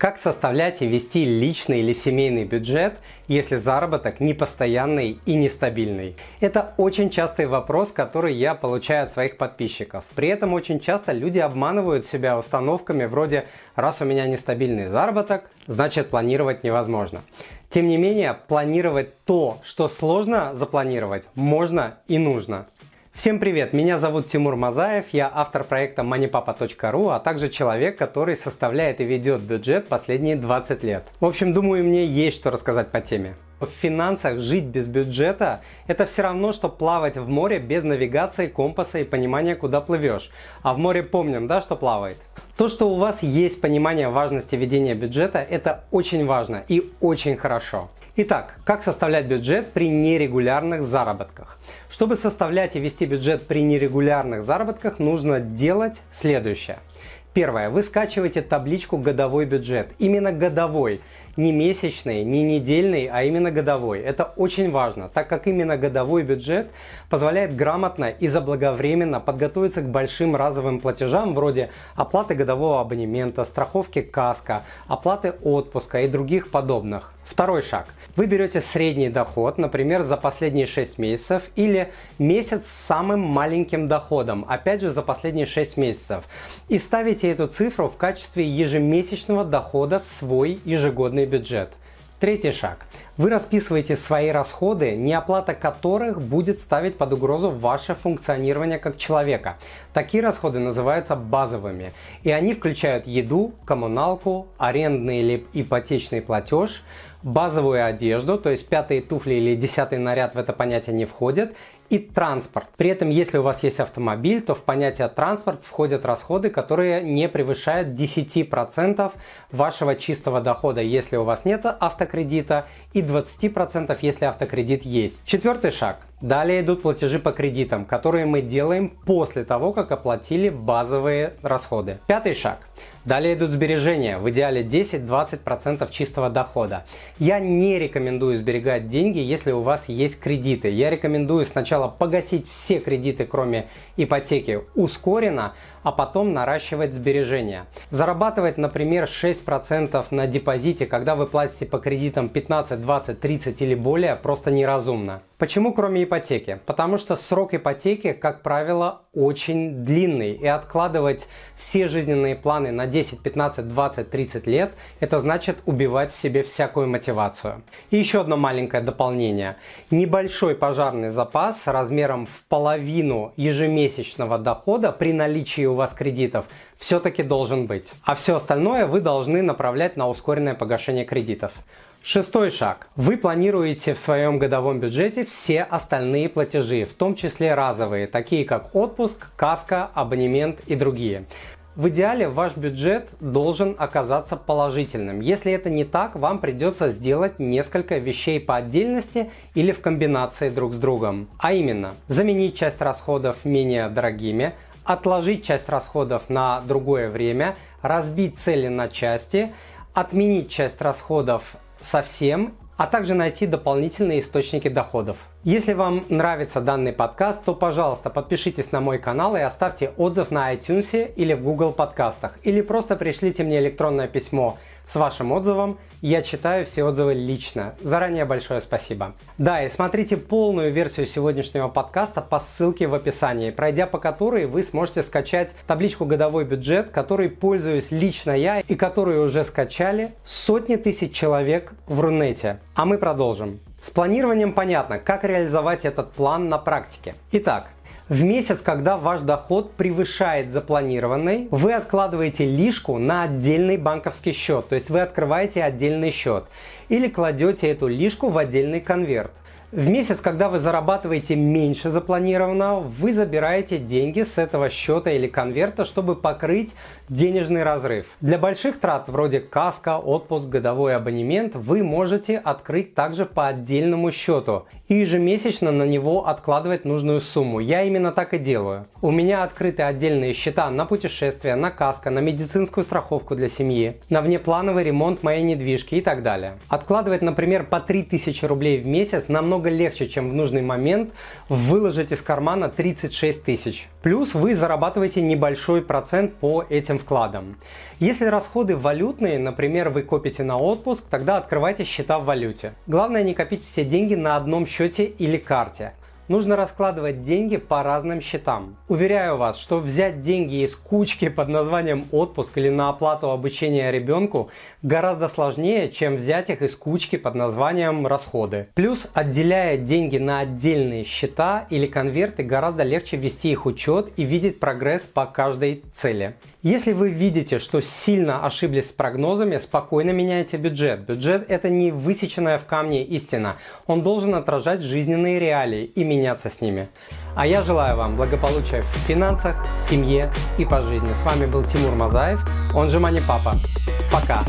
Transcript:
Как составлять и вести личный или семейный бюджет, если заработок непостоянный и нестабильный? Это очень частый вопрос, который я получаю от своих подписчиков. При этом очень часто люди обманывают себя установками вроде «раз у меня нестабильный заработок, значит планировать невозможно». Тем не менее, планировать то, что сложно запланировать, можно и нужно. Всем привет, меня зовут Тимур Мазаев, я автор проекта moneypapa.ru, а также человек, который составляет и ведет бюджет последние 20 лет. В общем, думаю, мне есть что рассказать по теме. В финансах жить без бюджета – это все равно, что плавать в море без навигации, компаса и понимания, куда плывешь. А в море помним, да, что плавает? То, что у вас есть понимание важности ведения бюджета, это очень важно и очень хорошо. Итак, как составлять бюджет при нерегулярных заработках? Чтобы составлять и вести бюджет при нерегулярных заработках, нужно делать следующее. Первое. Вы скачиваете табличку «Годовой бюджет». Именно годовой. Не месячный, не недельный, а именно годовой. Это очень важно, так как именно годовой бюджет позволяет грамотно и заблаговременно подготовиться к большим разовым платежам вроде оплаты годового абонемента, страховки каска, оплаты отпуска и других подобных. Второй шаг. Вы берете средний доход, например, за последние 6 месяцев или месяц с самым маленьким доходом, опять же за последние 6 месяцев, и ставите эту цифру в качестве ежемесячного дохода в свой ежегодный бюджет. Третий шаг. Вы расписываете свои расходы, неоплата которых будет ставить под угрозу ваше функционирование как человека. Такие расходы называются базовыми, и они включают еду, коммуналку, арендный или ипотечный платеж, базовую одежду, то есть пятые туфли или десятый наряд в это понятие не входит, и транспорт. При этом, если у вас есть автомобиль, то в понятие транспорт входят расходы, которые не превышают 10% вашего чистого дохода, если у вас нет автокредита, и 20%, если автокредит есть. Четвертый шаг. Далее идут платежи по кредитам, которые мы делаем после того, как оплатили базовые расходы. Пятый шаг. Далее идут сбережения, в идеале 10-20% чистого дохода. Я не рекомендую сберегать деньги, если у вас есть кредиты. Я рекомендую сначала погасить все кредиты, кроме ипотеки, ускоренно, а потом наращивать сбережения. Зарабатывать, например, 6% на депозите, когда вы платите по кредитам 15, 20, 30 или более, просто неразумно. Почему кроме ипотеки? Потому что срок ипотеки, как правило, очень длинный. И откладывать все жизненные планы на 10, 15, 20, 30 лет, это значит убивать в себе всякую мотивацию. И еще одно маленькое дополнение. Небольшой пожарный запас размером в половину ежемесячного дохода при наличии у вас кредитов все-таки должен быть. А все остальное вы должны направлять на ускоренное погашение кредитов. Шестой шаг. Вы планируете в своем годовом бюджете все остальные платежи, в том числе разовые, такие как отпуск, каска, абонемент и другие. В идеале ваш бюджет должен оказаться положительным. Если это не так, вам придется сделать несколько вещей по отдельности или в комбинации друг с другом. А именно, заменить часть расходов менее дорогими, отложить часть расходов на другое время, разбить цели на части, отменить часть расходов совсем, а также найти дополнительные источники доходов. Если вам нравится данный подкаст, то, пожалуйста, подпишитесь на мой канал и оставьте отзыв на iTunes или в Google подкастах. Или просто пришлите мне электронное письмо с вашим отзывом. Я читаю все отзывы лично. Заранее большое спасибо. Да, и смотрите полную версию сегодняшнего подкаста по ссылке в описании, пройдя по которой вы сможете скачать табличку «Годовой бюджет», которой пользуюсь лично я и которую уже скачали сотни тысяч человек в Рунете. А мы продолжим. С планированием понятно, как реализовать этот план на практике. Итак, в месяц, когда ваш доход превышает запланированный, вы откладываете лишку на отдельный банковский счет, то есть вы открываете отдельный счет или кладете эту лишку в отдельный конверт. В месяц, когда вы зарабатываете меньше запланированного, вы забираете деньги с этого счета или конверта, чтобы покрыть денежный разрыв. Для больших трат вроде каска, отпуск, годовой абонемент вы можете открыть также по отдельному счету и ежемесячно на него откладывать нужную сумму. Я именно так и делаю. У меня открыты отдельные счета на путешествия, на каска, на медицинскую страховку для семьи, на внеплановый ремонт моей недвижки и так далее. Откладывать, например, по 3000 рублей в месяц намного намного легче, чем в нужный момент выложить из кармана 36 тысяч. Плюс вы зарабатываете небольшой процент по этим вкладам. Если расходы валютные, например, вы копите на отпуск, тогда открывайте счета в валюте. Главное не копить все деньги на одном счете или карте нужно раскладывать деньги по разным счетам. Уверяю вас, что взять деньги из кучки под названием отпуск или на оплату обучения ребенку гораздо сложнее, чем взять их из кучки под названием расходы. Плюс, отделяя деньги на отдельные счета или конверты, гораздо легче вести их учет и видеть прогресс по каждой цели. Если вы видите, что сильно ошиблись с прогнозами, спокойно меняйте бюджет. Бюджет это не высеченная в камне истина. Он должен отражать жизненные реалии и менять меняться с ними. А я желаю вам благополучия в финансах, в семье и по жизни. С вами был Тимур Мазаев, он же Мани Папа. Пока!